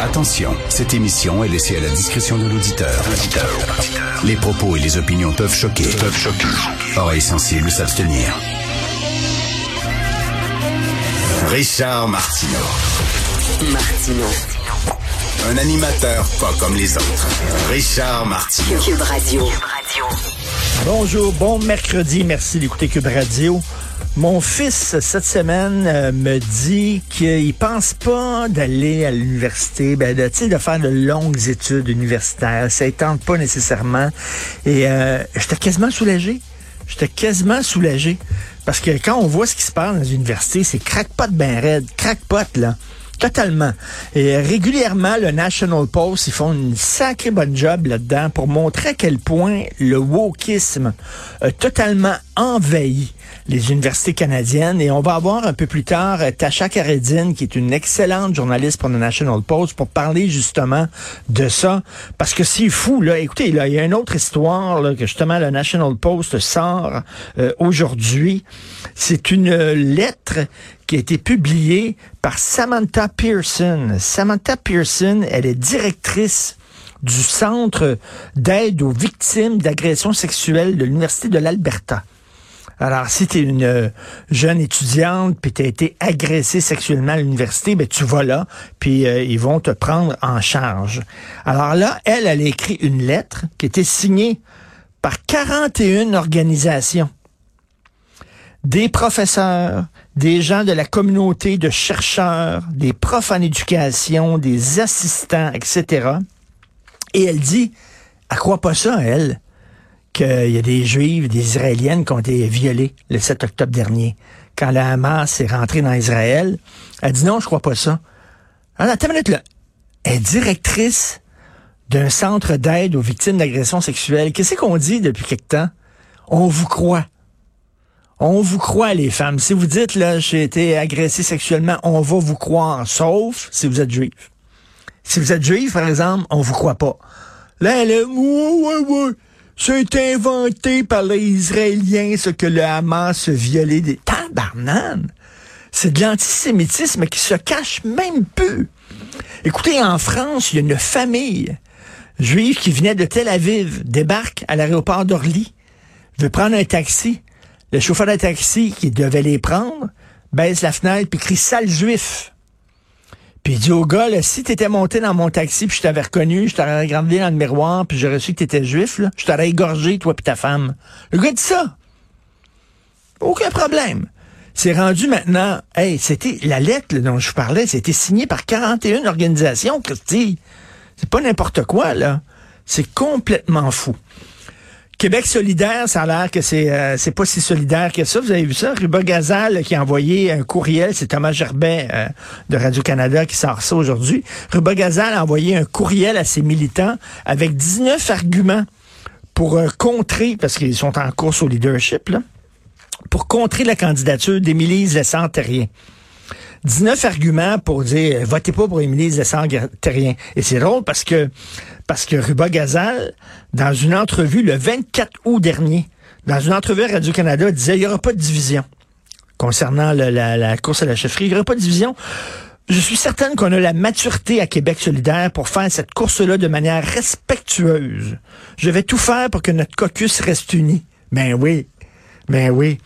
Attention, cette émission est laissée à la discrétion de l'auditeur. Les propos et les opinions peuvent choquer. Peuvent choquer. Oreilles sensibles s'abstenir. Richard Martineau. Martino. Un animateur pas comme les autres. Richard Martineau. Cube Radio. Bonjour, bon mercredi, merci d'écouter Cube Radio. Mon fils, cette semaine, euh, me dit qu'il pense pas d'aller à l'université, ben, de, de faire de longues études universitaires. Ça ne pas nécessairement. Et euh, j'étais quasiment soulagé. J'étais quasiment soulagé. Parce que quand on voit ce qui se passe dans les universités, c'est crackpot ben raide. Crackpot, là. Totalement. Et régulièrement, le National Post, ils font une sacrée bonne job là-dedans pour montrer à quel point le wokisme a totalement envahi les universités canadiennes. Et on va avoir un peu plus tard euh, Tasha Karedine, qui est une excellente journaliste pour le National Post, pour parler justement de ça. Parce que c'est fou, là. Écoutez, là, il y a une autre histoire là, que justement le National Post sort euh, aujourd'hui. C'est une lettre qui a été publiée par Samantha Pearson. Samantha Pearson, elle est directrice du Centre d'aide aux victimes d'agressions sexuelles de l'Université de l'Alberta. Alors, si tu es une euh, jeune étudiante, puis tu as été agressée sexuellement à l'université, ben tu vas là, puis euh, ils vont te prendre en charge. Alors là, elle, elle a écrit une lettre qui était signée par 41 organisations. Des professeurs, des gens de la communauté de chercheurs, des profs en éducation, des assistants, etc. Et elle dit, elle croit pas ça, elle qu'il y a des Juifs, des Israéliennes qui ont été violées le 7 octobre dernier. Quand la Hamas est rentrée dans Israël, elle dit non, je crois pas ça. Alors, attends une minute, là. Elle est directrice d'un centre d'aide aux victimes d'agressions sexuelles. Qu'est-ce qu'on dit depuis quelque temps? On vous croit. On vous croit, les femmes. Si vous dites, là, j'ai été agressée sexuellement, on va vous croire, sauf si vous êtes juif. Si vous êtes juif, par exemple, on vous croit pas. Là, elle est, ouais, ouais, ouais. C'est inventé par les Israéliens, ce que le Hamas violé des tabarnanes. C'est de l'antisémitisme qui se cache même peu. Écoutez, en France, il y a une famille juive qui venait de Tel Aviv, débarque à l'aéroport d'Orly, veut prendre un taxi. Le chauffeur de taxi qui devait les prendre baisse la fenêtre puis crie sale juif. Puis il dit au gars, là, si t'étais monté dans mon taxi puis je t'avais reconnu, je t'aurais regardé dans le miroir puis j'aurais su que t'étais juif, là, je t'aurais égorgé, toi puis ta femme. Le gars dit ça. Aucun problème. C'est rendu maintenant, hey, c'était la lettre dont je vous parlais, c'était signé par 41 organisations, Christy. C'est pas n'importe quoi, là. C'est complètement fou. Québec solidaire, ça a l'air que c'est euh, pas si solidaire que ça. Vous avez vu ça? Ruba Gazal qui a envoyé un courriel, c'est Thomas Gerbet euh, de Radio-Canada qui sort ça aujourd'hui. Ruba Gazal a envoyé un courriel à ses militants avec 19 arguments pour euh, contrer, parce qu'ils sont en course au leadership, pour contrer la candidature d'Émilie Lessant-Terrien. 19 arguments pour dire votez pas pour Émilie Lessant-Terrien. Et c'est drôle parce que parce que Ruba Gazal, dans une entrevue le 24 août dernier, dans une entrevue à Radio-Canada, disait il n'y aura pas de division concernant la, la, course à la chefferie. Il n'y aura pas de division. Je suis certaine qu'on a la maturité à Québec solidaire pour faire cette course-là de manière respectueuse. Je vais tout faire pour que notre caucus reste uni. Ben oui, ben oui.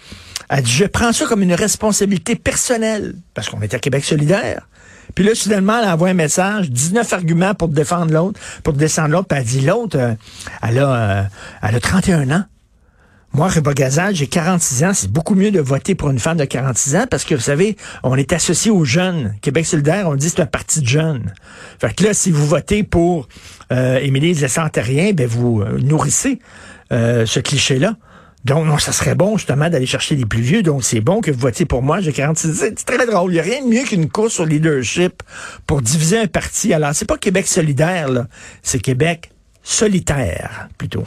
Elle dit, je prends ça comme une responsabilité personnelle, parce qu'on est à Québec solidaire. Puis là, soudainement, elle envoie un message, 19 arguments pour défendre l'autre, pour descendre l'autre. Puis elle dit, l'autre, euh, elle, a, euh, elle a 31 ans. Moi, Ruba Gazal, j'ai 46 ans. C'est beaucoup mieux de voter pour une femme de 46 ans parce que, vous savez, on est associé aux jeunes. Québec solidaire, on dit c'est un parti de jeunes. Fait que là, si vous votez pour euh, Émilie Lessantérien, ben vous euh, nourrissez ce cliché-là. Donc, non, ça serait bon, justement, d'aller chercher les plus vieux. Donc, c'est bon que vous votiez pour moi. J'ai 46 C'est très drôle. Il n'y a rien de mieux qu'une course au leadership pour diviser un parti. Alors, c'est pas Québec solidaire, là. C'est Québec solitaire, plutôt.